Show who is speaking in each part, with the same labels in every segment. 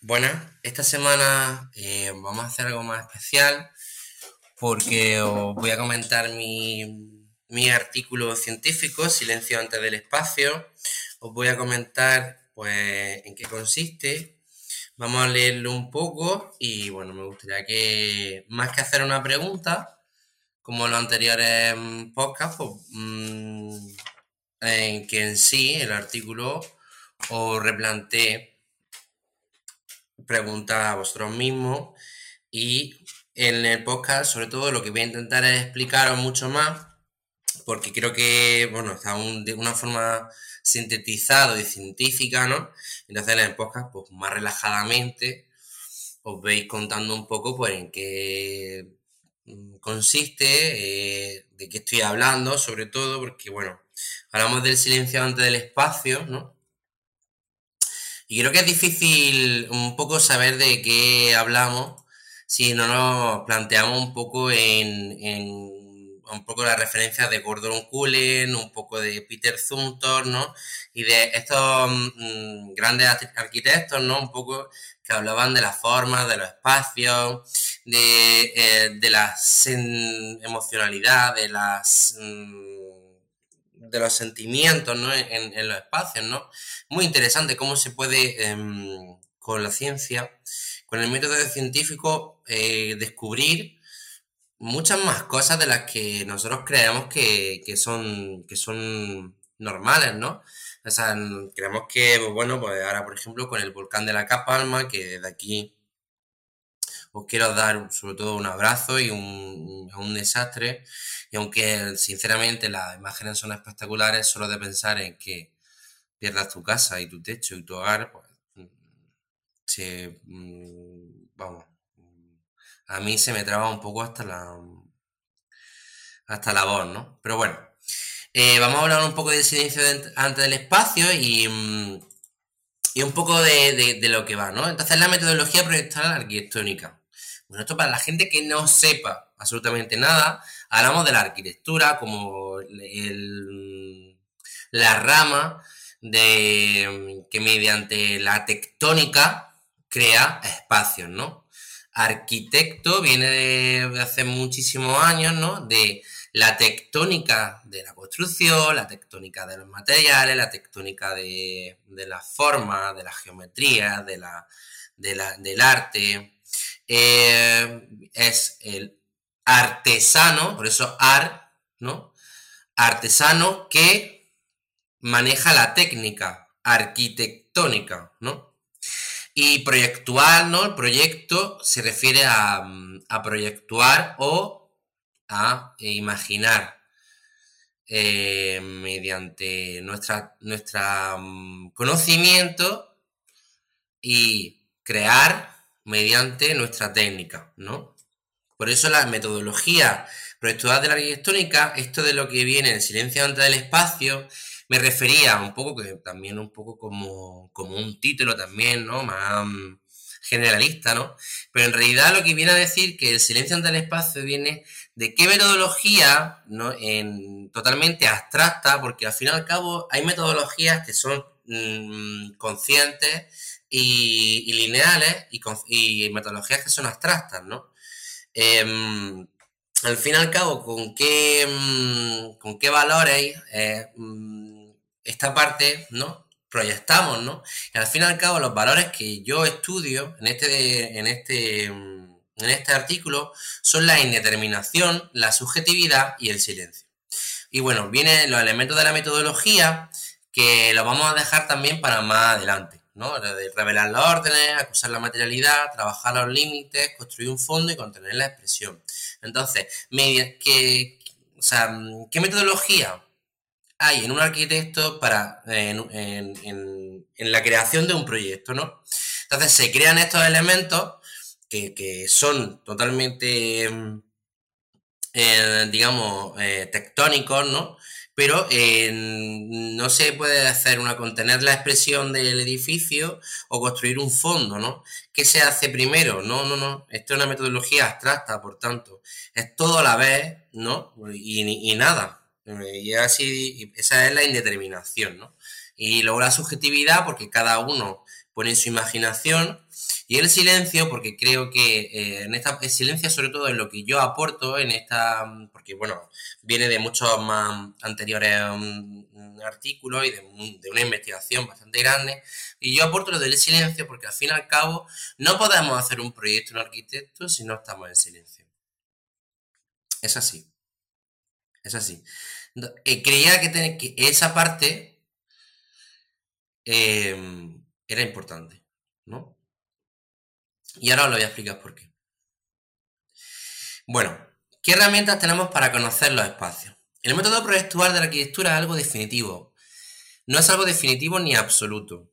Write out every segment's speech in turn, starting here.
Speaker 1: Bueno, esta semana eh, vamos a hacer algo más especial porque os voy a comentar mi, mi artículo científico, Silencio antes del espacio. Os voy a comentar pues en qué consiste. Vamos a leerlo un poco y bueno, me gustaría que más que hacer una pregunta, como los anteriores podcasts, pues, mm, en que en sí el artículo os replantee preguntas a vosotros mismos y en el podcast sobre todo lo que voy a intentar es explicaros mucho más porque creo que, bueno, está de una forma sintetizado y científica, ¿no? Entonces en el podcast, pues más relajadamente, os veis contando un poco, pues, en qué mm, consiste, eh, de qué estoy hablando, sobre todo, porque, bueno, hablamos del silencio antes del espacio, ¿no? Y creo que es difícil un poco saber de qué hablamos si no nos planteamos un poco en, un poco la referencia de Gordon Cullen, un poco de Peter Zumthor, ¿no? Y de estos mm, grandes arquitectos, ¿no? Un poco que hablaban de las formas, de los espacios, de, eh, de la emocionalidad, de las... Mm, de los sentimientos ¿no? en, los espacios, ¿no? Muy interesante cómo se puede, em, con la ciencia, con el método científico, eh, descubrir muchas más cosas de las que nosotros creemos que, son, que son normales, ¿no? O sea, creemos que, pues, bueno, pues ahora, por ejemplo, con el volcán de la Capalma, que desde aquí os quiero dar sobre todo un abrazo y un, un desastre. Y aunque sinceramente las imágenes son espectaculares, solo de pensar en que pierdas tu casa y tu techo y tu hogar, pues, se, mm, vamos, a mí se me traba un poco hasta la hasta la voz, ¿no? Pero bueno, eh, vamos a hablar un poco del silencio antes del espacio y, mm, y un poco de, de, lo que va, ¿no? Entonces la metodología proyectual arquitectónica. Bueno, esto para la gente que no sepa absolutamente nada, hablamos de la arquitectura como la rama de que mediante la tectónica crea espacios, ¿no? Arquitecto viene de hace muchísimos años, ¿no? De la tectónica de la construcción, la tectónica de los materiales, la tectónica de, las formas, de la geometría, de la, del arte, eh, es el artesano, por eso ar, ¿no? Artesano que maneja la técnica arquitectónica, ¿no? Y proyectual, ¿no? El proyecto se refiere a, a proyectuar o a imaginar eh, mediante nuestra, nuestra mm, conocimiento y crear mediante nuestra técnica, ¿no? Por eso la metodología proyectual de la arquitectónica, esto de lo que viene en silencio antes del espacio, me refería un poco, que también un poco como, como un título también, ¿no? Más generalista, ¿no? Pero en realidad lo que viene a decir que el silencio ante el espacio viene de qué metodología, ¿no? En, totalmente abstracta, porque al fin y al cabo hay metodologías que son mm, conscientes y, lineales y, metodologías que son abstractas, ¿no? Em, al fin y al cabo, ¿con qué, mm, con qué valores eh, mm, esta parte, ¿no? Proyectamos, ¿no? Y al fin y al cabo, los valores que yo estudio en este, en este, mm, en este artículo son la indeterminación, la subjetividad y el silencio. Y bueno, vienen los elementos de la metodología que los vamos a dejar también para más adelante. ¿No? De revelar las órdenes, acusar la materialidad, trabajar los límites, construir un fondo y contener la expresión. Entonces, ¿qué, ¿qué metodología hay en un arquitecto para en, la creación de un proyecto, ¿no? Entonces se crean estos elementos que, son totalmente, eh, digamos, eh, tectónicos, ¿no? pero eh, no se puede hacer una contener la expresión del edificio o construir un fondo, ¿no? ¿Qué se hace primero? No, no, no. Esto es una metodología abstracta, por tanto, es todo a la vez, ¿no? Y, nada. Y así, esa es la indeterminación, ¿no? Y luego la subjetividad, porque cada uno ponen su imaginación y el silencio, porque creo que eh, en esta el silencio sobre todo es lo que yo aporto en esta, porque bueno, viene de muchos más anteriores um, artículos y de, una investigación bastante grande, y yo aporto lo del silencio porque al fin y al cabo no podemos hacer un proyecto en arquitecto si no estamos en silencio. Es así. Es así. Eh, creía que, que, esa parte eh, era importante, ¿no? Y ahora os lo voy a explicar por qué. Bueno, ¿qué herramientas tenemos para conocer los espacios? El método proyectual de la arquitectura es algo definitivo. No es algo definitivo ni absoluto.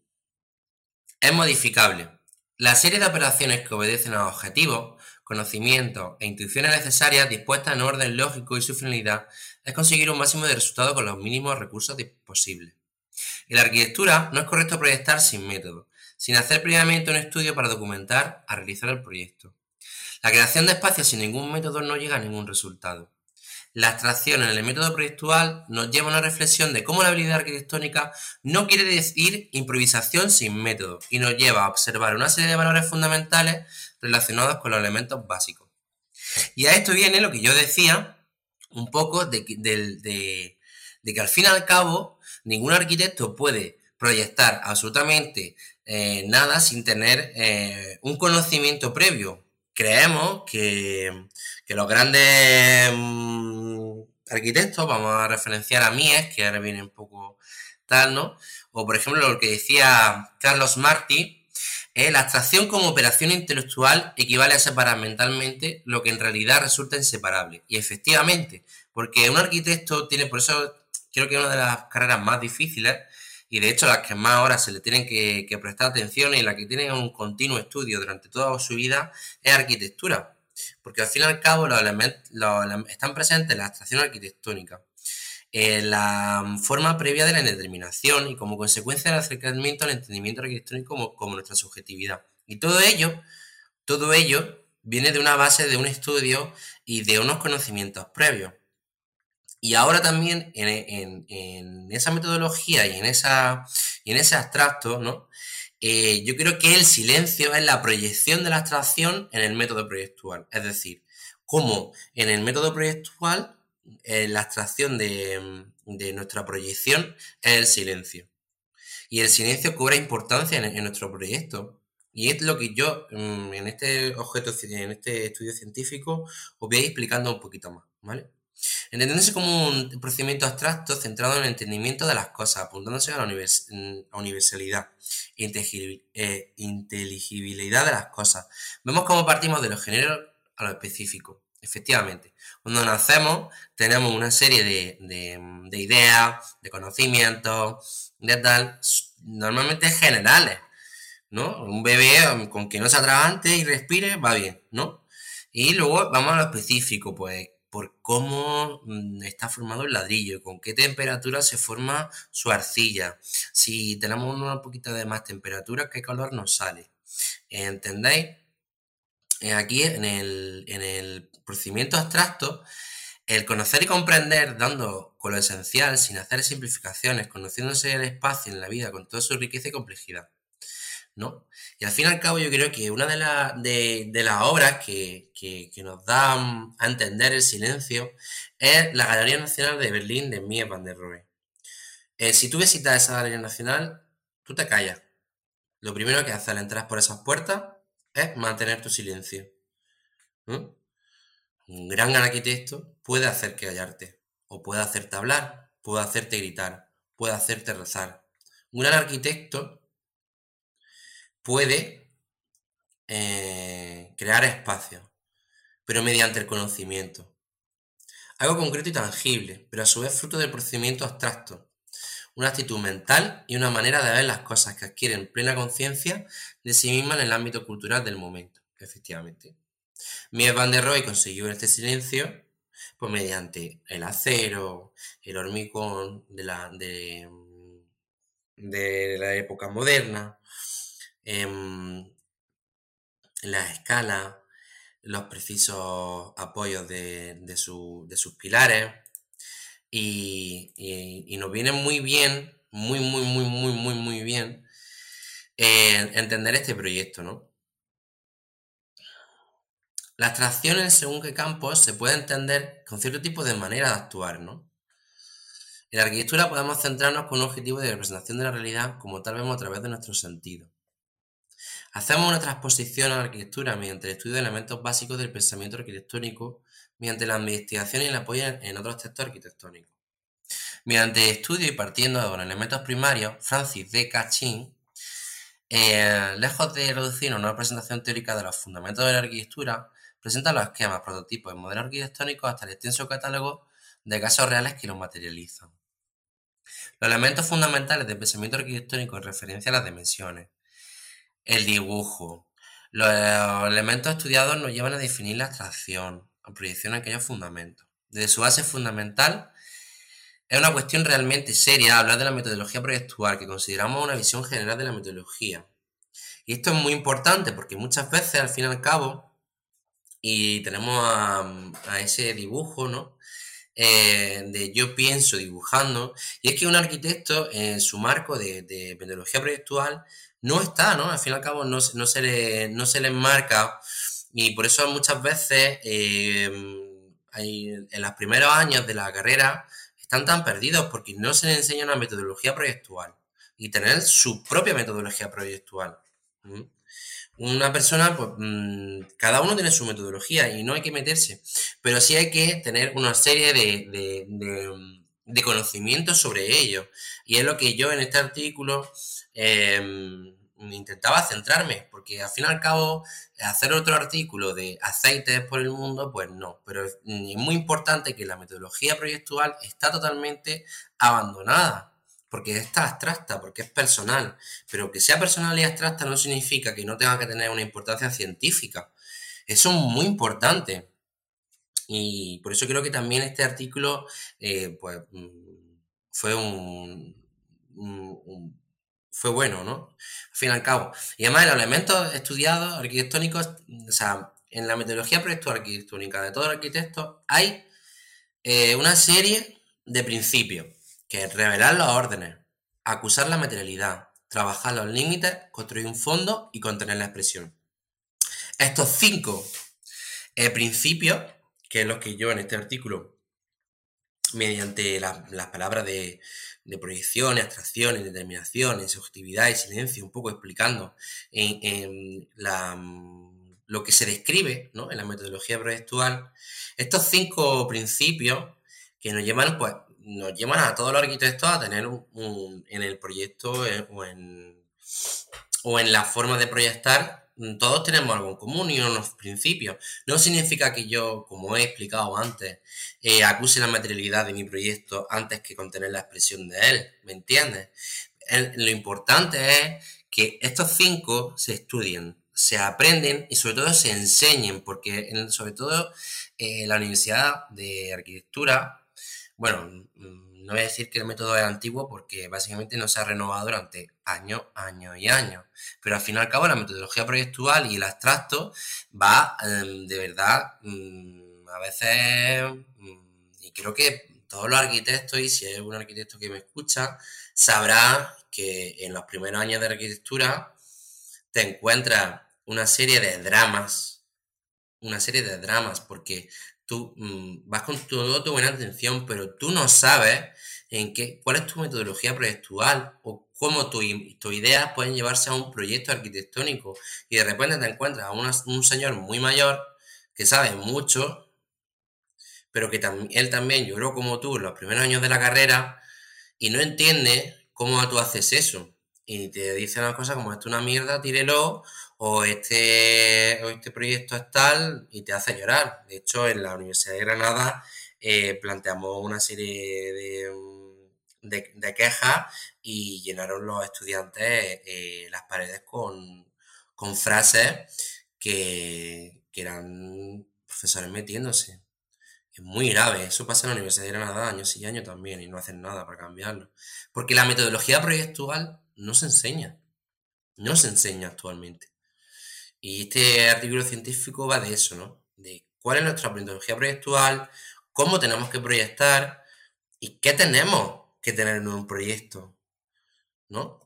Speaker 1: Es modificable. La serie de operaciones que obedecen a objetivos, conocimientos e intuiciones necesarias dispuestas en orden lógico y su finalidad es conseguir un máximo de resultados con los mínimos recursos posibles. En la arquitectura no es correcto proyectar sin método, sin hacer previamente un estudio para documentar a realizar el proyecto. La creación de espacios sin ningún método no llega a ningún resultado. La abstracción en el método proyectual nos lleva a una reflexión de cómo la habilidad arquitectónica no quiere decir improvisación sin método y nos lleva a observar una serie de valores fundamentales relacionados con los elementos básicos. Y a esto viene lo que yo decía un poco de, de que al fin y al cabo ningún arquitecto puede proyectar absolutamente eh, nada sin tener eh, un conocimiento previo. Creemos que, los grandes mm, arquitectos, vamos a referenciar a Mies, que ahora viene un poco tal, ¿no? O por ejemplo lo que decía Carlos Martí, eh, la abstracción como operación intelectual equivale a separar mentalmente lo que en realidad resulta inseparable. Y efectivamente, porque un arquitecto tiene, por eso creo que una de las carreras más difíciles y de hecho las que más ahora se le tienen que, prestar atención y la que tienen un continuo estudio durante toda su vida es arquitectura. Porque al fin y al cabo están presentes en la abstracción arquitectónica, la forma previa de la determinación y como consecuencia del acercamiento al entendimiento arquitectónico como, como nuestra subjetividad. Y todo ello, todo ello viene de una base de un estudio y de unos conocimientos previos. Y ahora también en, esa metodología y en, esa, en ese abstracto, ¿no? Eh, yo creo que el silencio es la proyección de la abstracción en el método proyectual. Es decir, como en el método proyectual eh, la abstracción de, nuestra proyección es el silencio. Y el silencio cobra importancia en, en nuestro proyecto. Y es lo que yo mm, en este objeto, en este estudio científico, os voy a ir explicando un poquito más, ¿vale? Entendiéndose como un procedimiento abstracto centrado en el entendimiento de las cosas, apuntándose a la mm, universalidad e inteligibilidad de las cosas. Vemos cómo partimos de lo general a lo específico. Efectivamente, cuando nacemos tenemos una serie de, ideas, de conocimientos, de tal, normalmente generales, ¿no? Un bebé con que no se atragante y respire va bien, ¿no? Y luego vamos a lo específico, pues por cómo mm, está formado el ladrillo, con qué temperatura se forma su arcilla. Si tenemos una poquita de más temperatura, qué color nos sale. ¿Entendéis? Eh, aquí en el, en el procedimiento abstracto, el conocer y comprender, dando con lo esencial, sin hacer simplificaciones, conociéndose el espacio en la vida con toda su riqueza y complejidad. ¿No? Y al fin y al cabo yo creo que una de, las obras que, nos da a entender el silencio es la Galería Nacional de Berlín de Mies van der Rohe. Eh, si tú visitas esa Galería Nacional, tú te callas. Lo primero que haces al entrar por esas puertas es mantener tu silencio. Un gran arquitecto puede hacer que callarte, o puede hacerte hablar, puede hacerte gritar, puede hacerte rezar. Un gran arquitecto puede eh, crear espacios, pero mediante el conocimiento. Algo concreto y tangible, pero a su vez fruto del procedimiento abstracto. Una actitud mental y una manera de ver las cosas que adquieren plena conciencia de sí misma en el ámbito cultural del momento, efectivamente. Mies van der Rohe consiguió este silencio pues mediante el acero, el hormigón de la, de la época moderna, Em, la escala, los precisos apoyos de, sus pilares y, nos viene muy bien, muy, muy, muy, muy, muy, muy bien eh, entender este proyecto, ¿no? La abstracción en según qué campos se puede entender con cierto tipo de manera de actuar, ¿no? En la arquitectura podemos centrarnos con un objetivo de representación de la realidad como tal vemos a través de nuestros sentidos. Hacemos una transposición a la arquitectura mediante el estudio de elementos básicos del pensamiento arquitectónico, mediante la investigación y el apoyo en otros textos arquitectónicos. Mediante estudio y partiendo de elementos primarios, Francis D. Cachin, eh, lejos de reducir una presentación teórica de los fundamentos de la arquitectura, presenta los esquemas, prototipos y modelos arquitectónicos hasta el extenso catálogo de casos reales que los materializan. Los elementos fundamentales del pensamiento arquitectónico en referencia a las dimensiones, el dibujo. Los elementos estudiados nos llevan a definir la abstracción, a proyección de aquellos fundamentos. Desde su base fundamental es una cuestión realmente seria hablar de la metodología proyectual, que consideramos una visión general de la metodología. Y esto es muy importante porque muchas veces, al fin y al cabo, y tenemos a, ese dibujo, ¿no? Eh, de yo pienso dibujando, y es que un arquitecto en su marco de, metodología proyectual no está, ¿no? Al fin y al cabo no, se, le, no se le enmarca, y por eso muchas veces eh, en los primeros años de la carrera están tan perdidos porque no se les enseña una metodología proyectual y tener su propia metodología proyectual. Una persona, pues, mm, cada uno tiene su metodología y no hay que meterse, pero sí hay que tener una serie de, conocimientos sobre ello. Y es lo que yo en este artículo em, intentaba centrarme, porque al fin y al cabo, hacer otro artículo de aceites por el mundo, pues no, pero es muy importante que la metodología proyectual está totalmente abandonada, porque está abstracta, porque es personal, pero que sea personal y abstracta no significa que no tenga que tener una importancia científica. Eso es muy importante. Y por eso creo que también este artículo, eh, pues, mm, fue un fue bueno, ¿no? Al fin y al cabo. Y además, los elementos estudiados arquitectónicos, o sea, en la metodología proyectual arquitectónica de todo arquitectos hay eh, una serie de principios, que revelar los órdenes, acusar la materialidad, trabajar los límites, construir un fondo y contener la expresión. Estos cinco eh, principios, que es los que yo en este artículo, mediante las palabras de, de proyecciones, abstracciones, determinaciones, subjetividad y silencio, un poco explicando lo que se describe en la metodología proyectual, estos cinco principios que nos llevan, pues, nos llevan a todos los arquitectos a tener en el proyecto eh, o, en, o en la forma de proyectar todos tenemos algo en común y unos principios. No significa que yo, como he explicado antes, eh, acuse la materialidad de mi proyecto antes que contener la expresión de él, ¿me entiendes? lo importante es que estos cinco se estudien, se aprenden y sobre todo se enseñen, porque sobre todo eh, la Universidad de Arquitectura, bueno, mm, no voy a decir que el método es antiguo porque básicamente no se ha renovado durante años, años y años. Pero al fin y al cabo la metodología proyectual y el abstracto va em, de verdad mm, a veces, mm, y creo que todos los arquitectos, y si hay algún arquitecto que me escucha, sabrá que en los primeros años de arquitectura te encuentras una serie de dramas, una serie de dramas, porque tú mm, vas con toda tu buena atención, pero tú no sabes en qué, cuál es tu metodología proyectual o cómo tus ideas pueden llevarse a un proyecto arquitectónico y de repente te encuentras a un señor muy mayor que sabe mucho, pero que él también lloró como tú los primeros años de la carrera y no entiende cómo tú haces eso. Y te dice una cosa como esto es una mierda, tírelo, o este, o este proyecto es tal y te hace llorar. De hecho, en la Universidad de Granada eh, planteamos una serie de, de, quejas y llenaron los estudiantes eh, las paredes con, frases que, que eran profesores metiéndose. Es muy grave, eso pasa en la Universidad de Granada años y años también y no hacen nada para cambiarlo. Porque la metodología proyectual no se enseña, no se enseña actualmente. Y este artículo científico va de eso, ¿no? De cuál es nuestra metodología proyectual, cómo tenemos que proyectar y qué tenemos que tener en un proyecto, ¿no?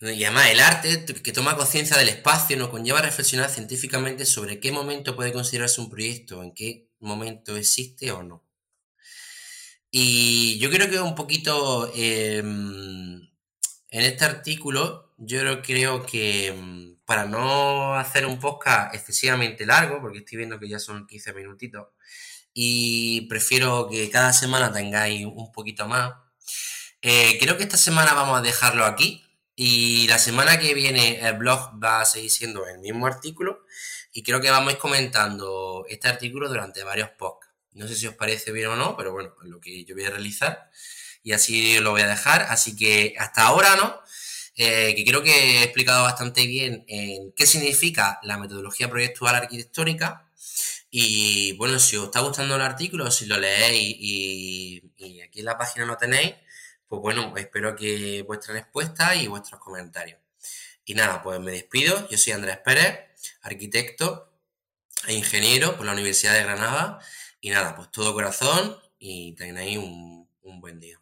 Speaker 1: Y además el arte que toma conciencia del espacio nos conlleva a reflexionar científicamente sobre qué momento puede considerarse un proyecto, en qué momento existe o no. Y yo creo que un poquito em, en este artículo, yo creo que em, para no hacer un podcast excesivamente largo, porque estoy viendo que ya son 15 minutitos, y prefiero que cada semana tengáis un poquito más, eh, creo que esta semana vamos a dejarlo aquí. Y la semana que viene el blog va a seguir siendo el mismo artículo. Y creo que vamos a ir comentando este artículo durante varios podcasts. No sé si os parece bien o no, pero bueno, es lo que yo voy a realizar. Y así lo voy a dejar. Así que hasta ahora, ¿no? Eh, que creo que he explicado bastante bien en qué significa la metodología proyectual arquitectónica. Y bueno, si os está gustando el artículo, si lo leéis y, y aquí en la página lo tenéis, pues bueno, espero que vuestra respuesta y vuestros comentarios. Y nada, pues me despido. Yo soy Andrés Pérez, arquitecto e ingeniero por la Universidad de Granada. Y nada, pues todo corazón y tenéis un, un buen día.